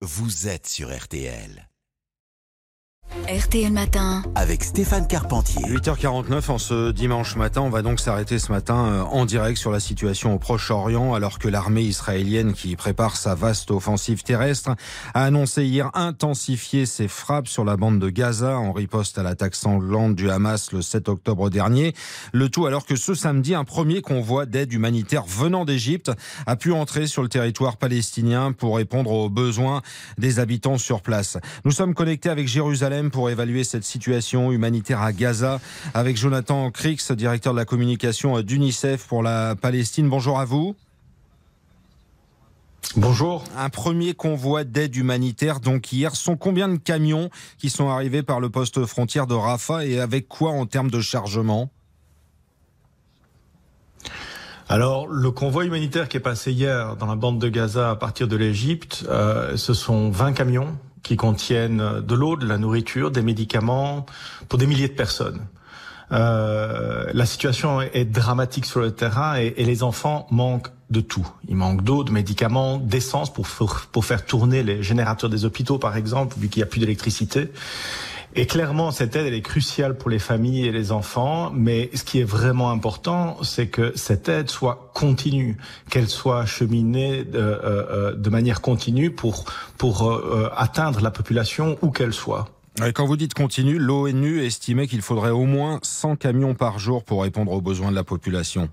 vous êtes sur RTL. RTL Matin. Avec Stéphane Carpentier. 8h49 en ce dimanche matin, on va donc s'arrêter ce matin euh, en direct sur la situation au Proche-Orient alors que l'armée israélienne qui prépare sa vaste offensive terrestre a annoncé hier intensifier ses frappes sur la bande de Gaza en riposte à l'attaque sanglante du Hamas le 7 octobre dernier. Le tout alors que ce samedi, un premier convoi d'aide humanitaire venant d'Égypte a pu entrer sur le territoire palestinien pour répondre aux besoins des habitants sur place. Nous sommes connectés avec Jérusalem pour évaluer cette situation humanitaire à Gaza avec Jonathan Crix, directeur de la communication d'UNICEF pour la Palestine. Bonjour à vous. Bonjour. Un premier convoi d'aide humanitaire, donc hier, sont combien de camions qui sont arrivés par le poste frontière de Rafah et avec quoi en termes de chargement? Alors, le convoi humanitaire qui est passé hier dans la bande de Gaza à partir de l'Égypte, euh, ce sont 20 camions qui contiennent de l'eau, de la nourriture, des médicaments pour des milliers de personnes. Euh, la situation est dramatique sur le terrain et, les enfants manquent de tout. Ils manquent d'eau, de médicaments, d'essence pour, pour faire tourner les générateurs des hôpitaux, par exemple, vu qu'il n'y a plus d'électricité. Et clairement, cette aide, elle est cruciale pour les familles et les enfants. Mais ce qui est vraiment important, c'est que cette aide soit continue, qu'elle soit acheminée de, euh, euh, de manière continue pour, pour euh, atteindre la population où qu'elle soit. Quand vous dites continue, l'ONU estimait qu'il faudrait au moins 100 camions par jour pour répondre aux besoins de la population.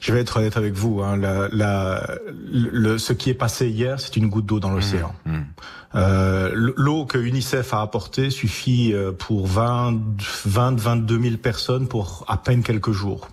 Je vais être honnête avec vous. Hein, la, la, le, ce qui est passé hier, c'est une goutte d'eau dans l'océan. Mmh, mmh. Euh, L'eau que UNICEF a apportée suffit euh, pour 20, 20, 22 000 personnes pour à peine quelques jours.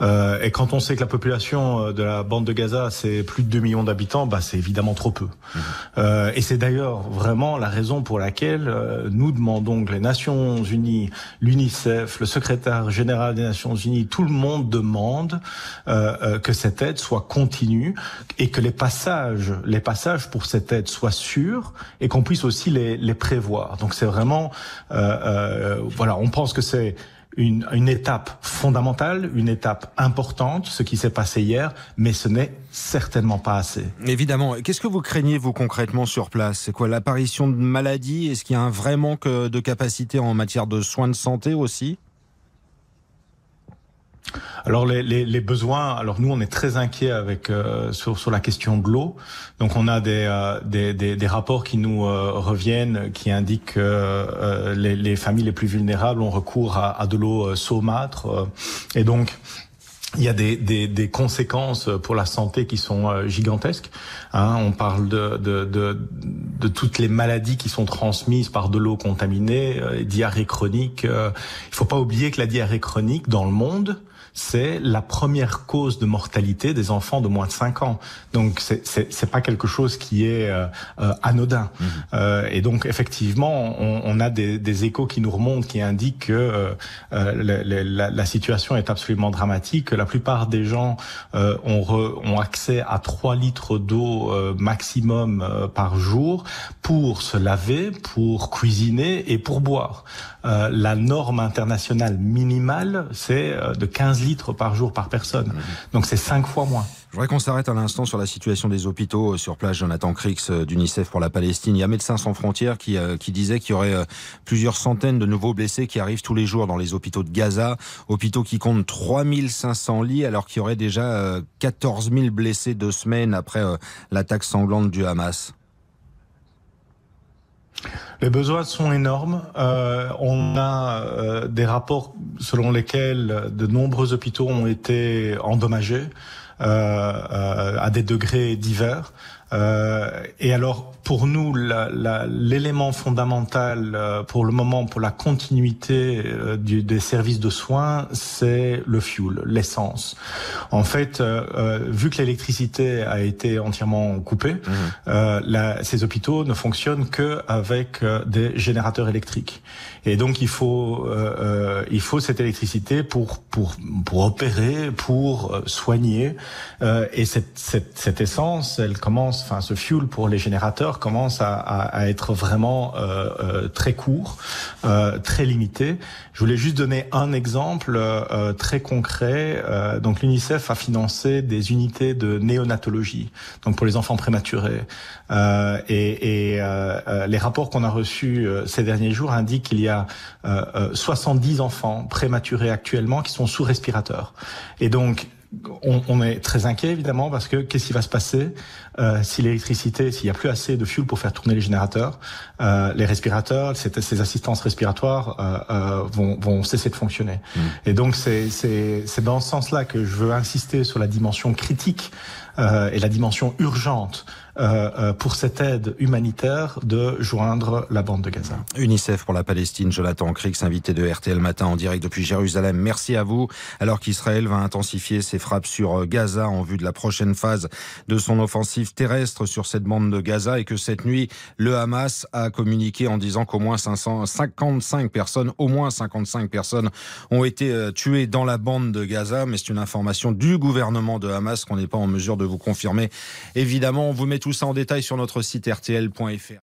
Euh, et quand on sait que la population euh, de la bande de Gaza, c'est plus de 2 millions d'habitants, bah, c'est évidemment trop peu. Mmh. Euh, et c'est d'ailleurs vraiment la raison pour laquelle euh, nous demandons que les Nations Unies, l'UNICEF, le secrétaire général des Nations Unies, tout le monde demande euh, que cette aide soit continue et que les passages, les passages pour cette aide soient sûrs et qu'on puisse aussi les, les prévoir. Donc c'est vraiment, voilà, on pense que c'est une, une, étape fondamentale, une étape importante, ce qui s'est passé hier, mais ce n'est certainement pas assez. Évidemment. Qu'est-ce que vous craignez, vous, concrètement, sur place? C'est quoi L'apparition de maladies? Est-ce qu'il y a un vrai manque de capacité en matière de soins de santé aussi? Alors les, les, les, besoins, alors nous on est très inquiets avec euh, sur, sur la question de l'eau. Donc on a des, euh, des, des, des, rapports qui nous euh, reviennent qui indiquent que euh, les, les, familles les plus vulnérables ont recours à, à de l'eau saumâtre et donc il y a des, des, des, conséquences pour la santé qui sont gigantesques. Hein, on parle de, de, de, de, toutes les maladies qui sont transmises par de l'eau contaminée, euh, diarrhée chronique. Euh, il faut pas oublier que la diarrhée chronique dans le monde, c'est la première cause de mortalité des enfants de moins de 5 ans. Donc c'est pas quelque chose qui est euh, euh anodin. Mmh. Euh, et donc effectivement, on, on a des, des, échos qui nous remontent qui indiquent que euh, la, la, la, situation est absolument dramatique. Que la plupart des gens ont, re, ont accès à 3 litres d'eau maximum par jour pour se laver, pour cuisiner et pour boire. la norme internationale minimale, c'est de 15 litres par jour par personne. Mmh. Donc c'est cinq fois moins. Je voudrais qu'on s'arrête un instant sur la situation des hôpitaux euh, sur place. Jonathan Crix euh, d'UNICEF pour la Palestine. Il y a Médecins sans frontières qui, euh, qui disait qu'il y aurait plusieurs centaines de nouveaux blessés qui arrivent tous les jours dans les hôpitaux de Gaza. Hôpitaux qui comptent 3500 lits alors qu'il y aurait déjà 14 000 blessés deux semaines après l'attaque sanglante du Hamas. Les besoins sont énormes. Euh, on a euh, des rapports selon lesquels de nombreux hôpitaux ont été endommagés à des degrés divers. Euh, et alors, pour nous, l'élément fondamental euh, pour le moment, pour la continuité euh, du, des services de soins, c'est le fuel, l'essence. En fait, euh, vu que l'électricité a été entièrement coupée, mmh. la, ces hôpitaux ne fonctionnent que avec des générateurs électriques. Et donc, il faut, il faut cette électricité pour pour pour opérer, pour soigner. Et cette, cette, cette, essence, elle commence, enfin ce fuel pour les générateurs commence à, à, à être vraiment très court, très limité. Je voulais juste donner un exemple très concret. donc l'UNICEF a financé des unités de néonatologie, donc pour les enfants prématurés. Euh, et, et euh, euh, les rapports qu'on a reçus ces derniers jours indiquent qu'il y a 70 enfants prématurés actuellement qui sont sous respirateur. Et donc on, on, est très inquiet évidemment parce que qu'est-ce qui va se passer euh, si l'électricité, s'il n'y a plus assez de fuel pour faire tourner les générateurs, euh, les respirateurs, ces, ces assistances respiratoires euh, euh, vont, vont, cesser de fonctionner. Mmh. Et donc c'est dans ce sens-là que je veux insister sur la dimension critique euh, et la dimension urgente pour cette aide humanitaire de joindre la bande de Gaza. UNICEF pour la Palestine, Jonathan Crix, invité de RTL Matin en direct depuis Jérusalem. Merci à vous. Alors qu'Israël va intensifier ses frappes sur Gaza en vue de la prochaine phase de son offensive terrestre sur cette bande de Gaza et que cette nuit, le Hamas a communiqué en disant qu'au moins 555 personnes, au moins 55 personnes ont été tuées dans la bande de Gaza. Mais c'est une information du gouvernement de Hamas qu'on n'est pas en mesure de vous confirmer. Évidemment, on vous met tout ça en détail sur notre site rtl.fr.